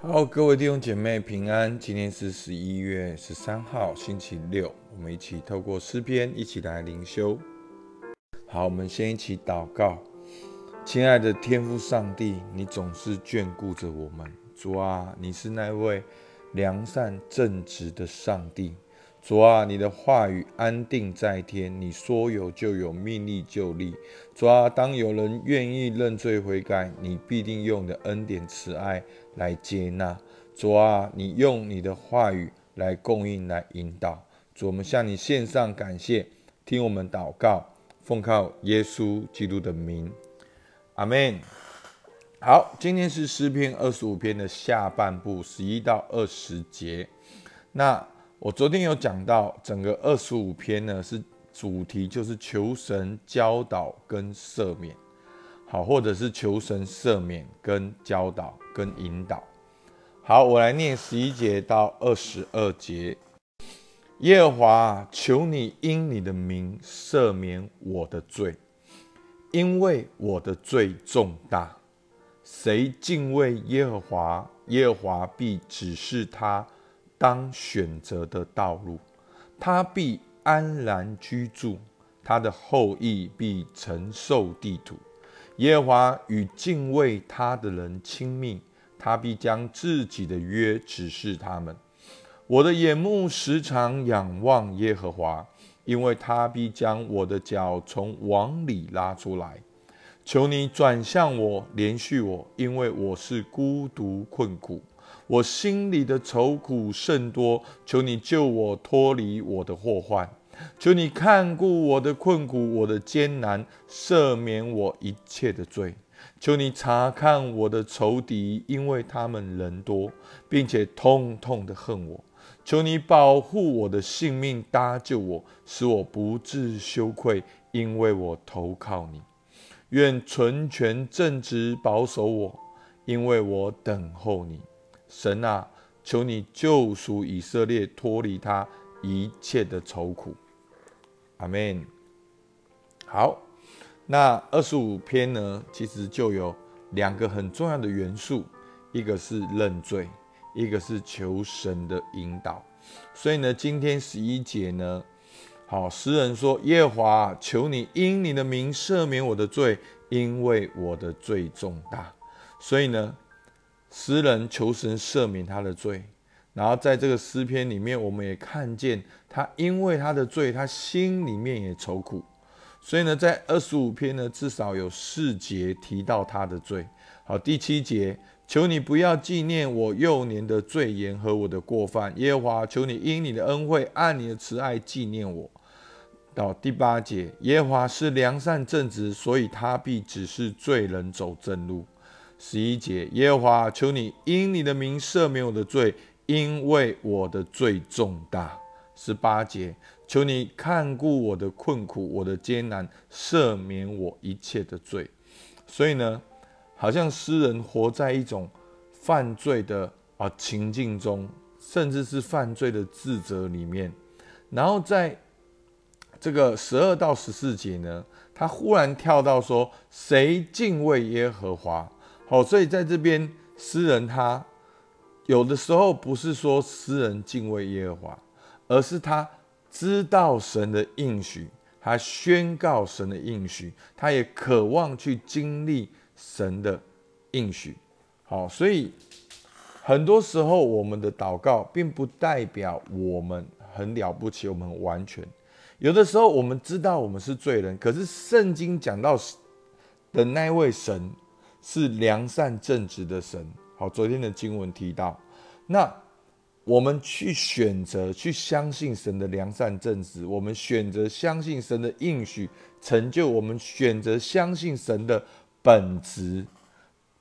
好，各位弟兄姐妹平安。今天是十一月十三号，星期六，我们一起透过诗篇一起来灵修。好，我们先一起祷告。亲爱的天父上帝，你总是眷顾着我们。主啊，你是那位良善正直的上帝。主啊，你的话语安定在天，你说有就有，命立就立。主啊，当有人愿意认罪悔改，你必定用你的恩典慈爱来接纳。主啊，你用你的话语来供应，来引导。主，我们向你献上感谢，听我们祷告，奉靠耶稣基督的名，阿门。好，今天是诗篇二十五篇的下半部，十一到二十节。那我昨天有讲到，整个二十五篇呢是主题就是求神教导跟赦免，好，或者是求神赦免跟教导跟引导。好，我来念十一节到二十二节。耶和华，求你因你的名赦免我的罪，因为我的罪重大。谁敬畏耶和华，耶和华必指示他。当选择的道路，他必安然居住，他的后裔必承受地土。耶和华与敬畏他的人亲密，他必将自己的约指示他们。我的眼目时常仰望耶和华，因为他必将我的脚从网里拉出来。求你转向我，连续我，因为我是孤独困苦。我心里的愁苦甚多，求你救我脱离我的祸患，求你看顾我的困苦，我的艰难，赦免我一切的罪。求你查看我的仇敌，因为他们人多，并且痛痛的恨我。求你保护我的性命，搭救我，使我不致羞愧，因为我投靠你。愿纯全正直保守我，因为我等候你。神啊，求你救赎以色列，脱离他一切的愁苦。阿门。好，那二十五篇呢，其实就有两个很重要的元素，一个是认罪，一个是求神的引导。所以呢，今天十一节呢，好，诗人说：“耶华，求你因你的名赦免我的罪，因为我的罪重大。”所以呢。诗人求神赦免他的罪，然后在这个诗篇里面，我们也看见他因为他的罪，他心里面也愁苦。所以呢，在二十五篇呢，至少有四节提到他的罪。好，第七节，求你不要纪念我幼年的罪言和我的过犯，耶和华，求你因你的恩惠，按你的慈爱纪念我。到第八节，耶和华是良善正直，所以他必只是罪人走正路。十一节，耶和华，求你因你的名赦免我的罪，因为我的罪重大。十八节，求你看顾我的困苦，我的艰难，赦免我一切的罪。所以呢，好像诗人活在一种犯罪的啊情境中，甚至是犯罪的自责里面。然后在这个十二到十四节呢，他忽然跳到说：谁敬畏耶和华？好，所以在这边，诗人他有的时候不是说诗人敬畏耶和华，而是他知道神的应许，他宣告神的应许，他也渴望去经历神的应许。好，所以很多时候我们的祷告并不代表我们很了不起，我们完全。有的时候我们知道我们是罪人，可是圣经讲到的那位神。是良善正直的神。好，昨天的经文提到，那我们去选择去相信神的良善正直，我们选择相信神的应许成就，我们选择相信神的本质。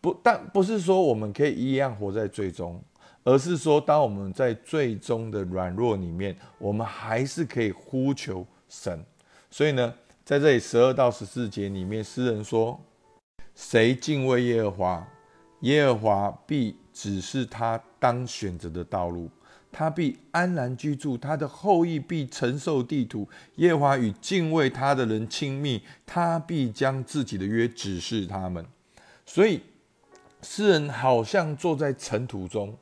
不但不是说我们可以一样活在最终，而是说当我们在最终的软弱里面，我们还是可以呼求神。所以呢，在这里十二到十四节里面，诗人说。谁敬畏耶和华，耶和华必指示他当选择的道路，他必安然居住，他的后裔必承受地土。耶和华与敬畏他的人亲密，他必将自己的约指示他们。所以，诗人好像坐在尘土中。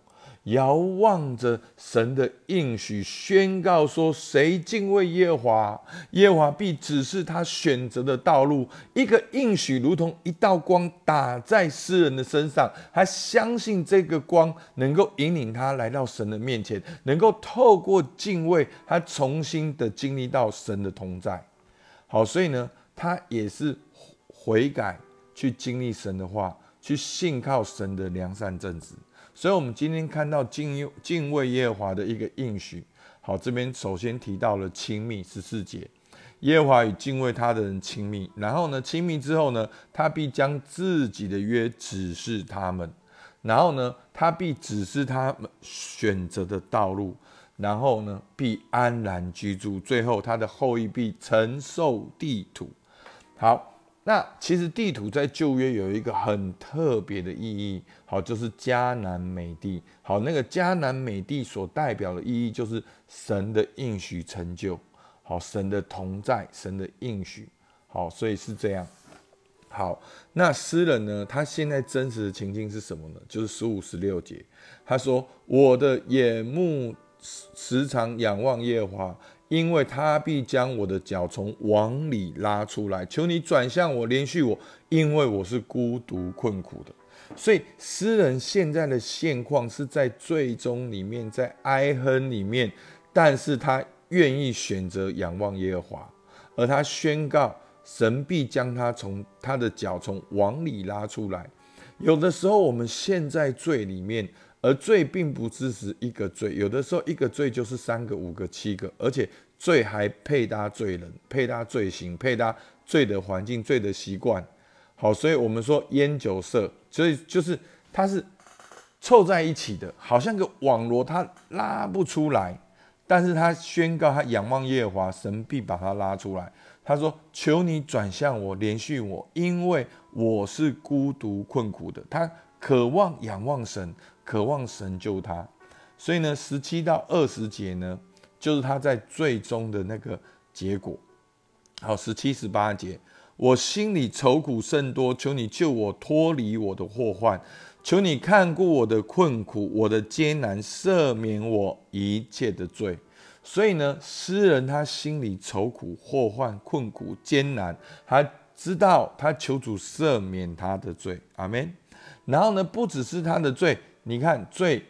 遥望着神的应许，宣告说：“谁敬畏耶华，耶华必指示他选择的道路。”一个应许如同一道光打在诗人的身上，他相信这个光能够引领他来到神的面前，能够透过敬畏，他重新的经历到神的同在。好，所以呢，他也是悔改，去经历神的话，去信靠神的良善正直。所以，我们今天看到敬敬畏耶和华的一个应许。好，这边首先提到了亲密十四节，耶和华与敬畏他的人亲密。然后呢，亲密之后呢，他必将自己的约指示他们。然后呢，他必指示他们选择的道路。然后呢，必安然居住。最后，他的后裔必承受地土。好。那其实地图在旧约有一个很特别的意义，好，就是迦南美地。好，那个迦南美地所代表的意义就是神的应许成就，好，神的同在，神的应许，好，所以是这样。好，那诗人呢？他现在真实的情境是什么呢？就是十五、十六节，他说：“我的眼目时常仰望耶华。”因为他必将我的脚从网里拉出来，求你转向我，连续我，因为我是孤独困苦的。所以诗人现在的现况是在最终里面，在哀哼里面，但是他愿意选择仰望耶和华，而他宣告神必将他从他的脚从网里拉出来。有的时候我们陷在罪里面。而罪并不支持一个罪，有的时候一个罪就是三个、五个、七个，而且罪还配搭罪人、配搭罪行、配搭罪的环境、罪的习惯。好，所以我们说烟酒色，所以就是它是凑在一起的，好像个网罗，它拉不出来。但是他宣告他仰望耶和华，神必把他拉出来。他说：“求你转向我，连续我，因为我是孤独困苦的。”他渴望仰望神。渴望神救他，所以呢，十七到二十节呢，就是他在最终的那个结果。好，十七十八节，我心里愁苦甚多，求你救我脱离我的祸患，求你看顾我的困苦，我的艰难，赦免我一切的罪。所以呢，诗人他心里愁苦、祸患、困苦、艰难，他知道他求主赦免他的罪，阿门。然后呢，不只是他的罪。你看最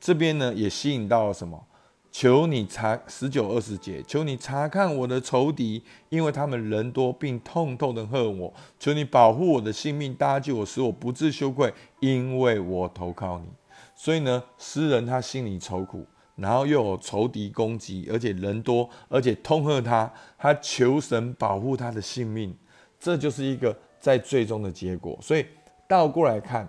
这边呢，也吸引到了什么？求你查十九二十节，求你查看我的仇敌，因为他们人多，并痛痛的恨我。求你保护我的性命，搭救我，使我不致羞愧，因为我投靠你。所以呢，诗人他心里愁苦，然后又有仇敌攻击，而且人多，而且痛恨他，他求神保护他的性命，这就是一个在最终的结果。所以倒过来看。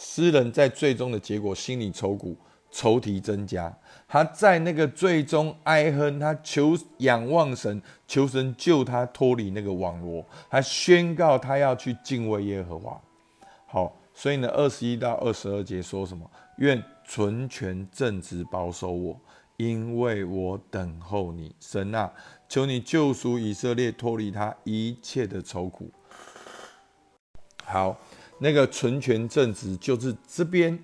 诗人在最终的结果心里愁苦，愁题增加。他在那个最终哀恨，他求仰望神，求神救他脱离那个网罗。他宣告他要去敬畏耶和华。好，所以呢，二十一到二十二节说什么？愿纯全正直保守我，因为我等候你，神啊，求你救赎以色列，脱离他一切的愁苦。好。那个纯全正直，就是这边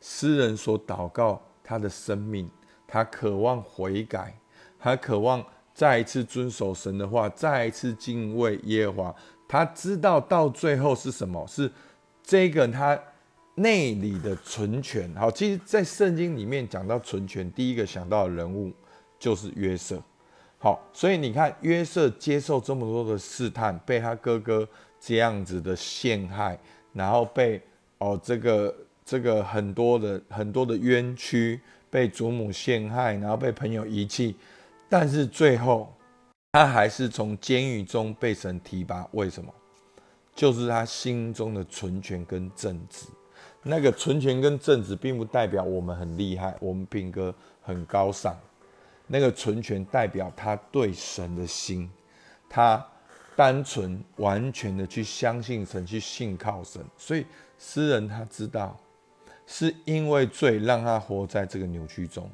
诗人所祷告他的生命，他渴望悔改，他渴望再一次遵守神的话，再一次敬畏耶和华。他知道到最后是什么？是这个他内里的纯全。好，其实，在圣经里面讲到纯全，第一个想到的人物就是约瑟。好，所以你看约瑟接受这么多的试探，被他哥哥这样子的陷害。然后被哦，这个这个很多的很多的冤屈，被祖母陷害，然后被朋友遗弃，但是最后他还是从监狱中被神提拔。为什么？就是他心中的纯全跟正直。那个纯全跟正直，并不代表我们很厉害，我们品格很高尚。那个纯全代表他对神的心，他。单纯完全的去相信神，去信靠神，所以诗人他知道，是因为罪让他活在这个扭曲中，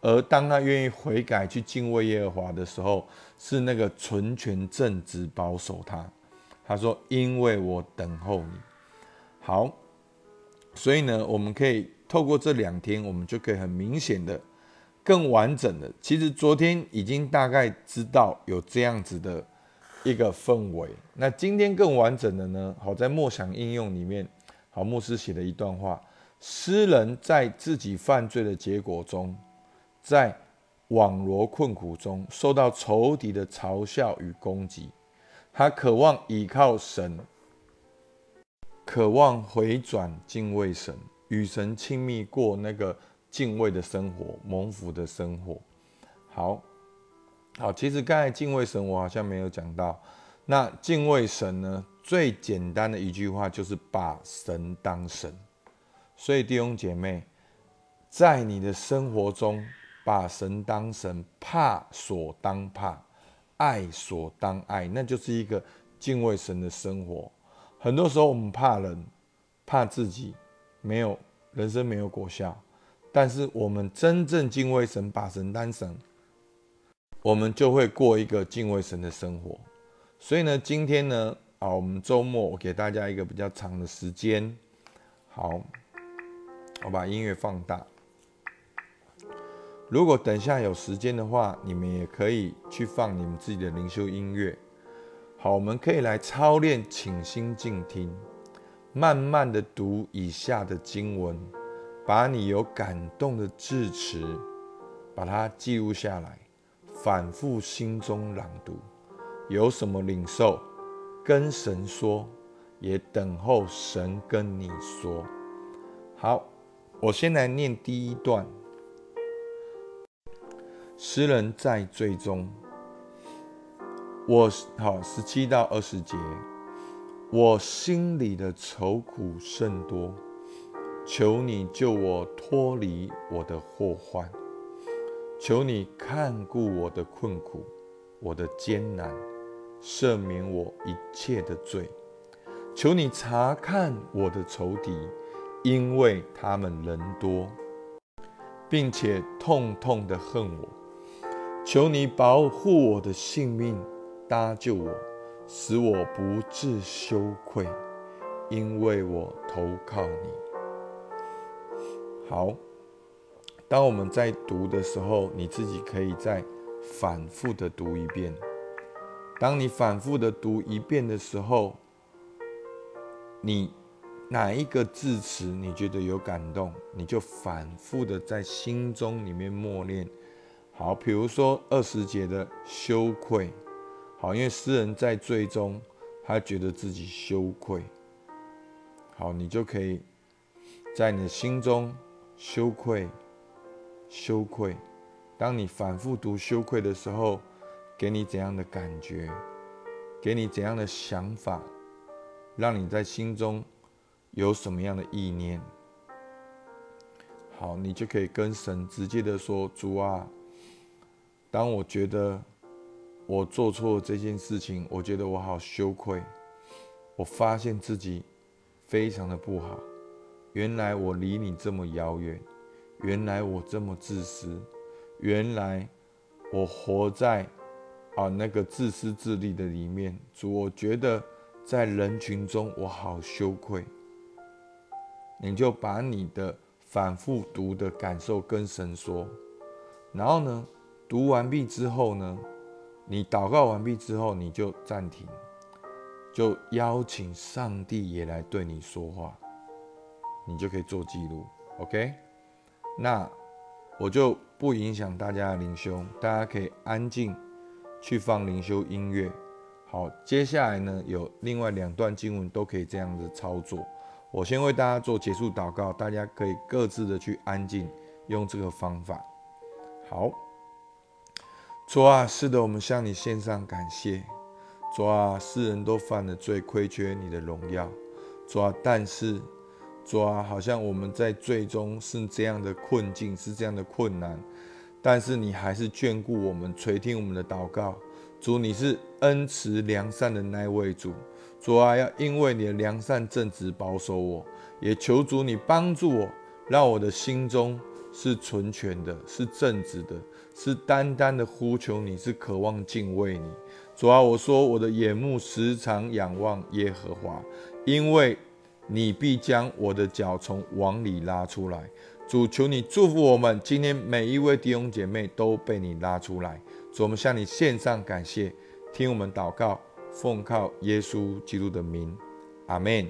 而当他愿意悔改去敬畏耶和华的时候，是那个纯全正直保守他。他说：“因为我等候你。”好，所以呢，我们可以透过这两天，我们就可以很明显的、更完整的。其实昨天已经大概知道有这样子的一个氛围。那今天更完整的呢？好在默想应用里面，好牧师写的一段话：诗人在自己犯罪的结果中，在网罗困苦中，受到仇敌的嘲笑与攻击，他渴望依靠神。渴望回转敬畏神，与神亲密过那个敬畏的生活，蒙福的生活。好，好，其实刚才敬畏神我好像没有讲到。那敬畏神呢？最简单的一句话就是把神当神。所以弟兄姐妹，在你的生活中，把神当神，怕所当怕，爱所当爱，那就是一个敬畏神的生活。很多时候我们怕人，怕自己没有人生没有果效，但是我们真正敬畏神，把神当神，我们就会过一个敬畏神的生活。所以呢，今天呢，啊，我们周末我给大家一个比较长的时间。好，我把音乐放大。如果等下有时间的话，你们也可以去放你们自己的灵修音乐。好，我们可以来操练，请心静听，慢慢的读以下的经文，把你有感动的字词，把它记录下来，反复心中朗读。有什么领受，跟神说，也等候神跟你说。好，我先来念第一段。诗人在最终。我好十七到二十节，我心里的愁苦甚多，求你救我脱离我的祸患，求你看顾我的困苦，我的艰难，赦免我一切的罪，求你查看我的仇敌，因为他们人多，并且痛痛的恨我，求你保护我的性命。搭救我，使我不致羞愧，因为我投靠你。好，当我们在读的时候，你自己可以再反复的读一遍。当你反复的读一遍的时候，你哪一个字词你觉得有感动，你就反复的在心中里面默念。好，比如说二十节的羞愧。好，因为诗人在最终，他觉得自己羞愧。好，你就可以在你的心中羞愧，羞愧。当你反复读羞愧的时候，给你怎样的感觉？给你怎样的想法？让你在心中有什么样的意念？好，你就可以跟神直接的说：“主啊，当我觉得……”我做错这件事情，我觉得我好羞愧。我发现自己非常的不好。原来我离你这么遥远，原来我这么自私，原来我活在啊那个自私自利的里面。主，我觉得在人群中我好羞愧。你就把你的反复读的感受跟神说，然后呢，读完毕之后呢？你祷告完毕之后，你就暂停，就邀请上帝也来对你说话，你就可以做记录，OK？那我就不影响大家的灵修，大家可以安静去放灵修音乐。好，接下来呢有另外两段经文都可以这样子操作。我先为大家做结束祷告，大家可以各自的去安静，用这个方法。好。主啊，是的，我们向你献上感谢。主啊，世人都犯了罪，亏缺你的荣耀。主啊，但是主啊，好像我们在最终是这样的困境，是这样的困难，但是你还是眷顾我们，垂听我们的祷告。主，你是恩慈良善的那位主。主啊，要因为你的良善正直保守我，也求主你帮助我，让我的心中是纯全的，是正直的。是单单的呼求你，是渴望敬畏你。主啊，我说我的眼目时常仰望耶和华，因为你必将我的脚从网里拉出来。主，求你祝福我们，今天每一位弟兄姐妹都被你拉出来。主，我们向你献上感谢，听我们祷告，奉靠耶稣基督的名，阿门。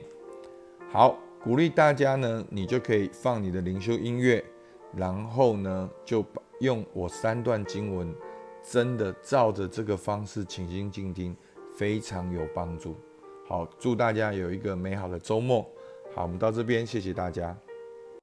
好，鼓励大家呢，你就可以放你的灵修音乐，然后呢，就把用我三段经文，真的照着这个方式倾心静听，非常有帮助。好，祝大家有一个美好的周末。好，我们到这边，谢谢大家。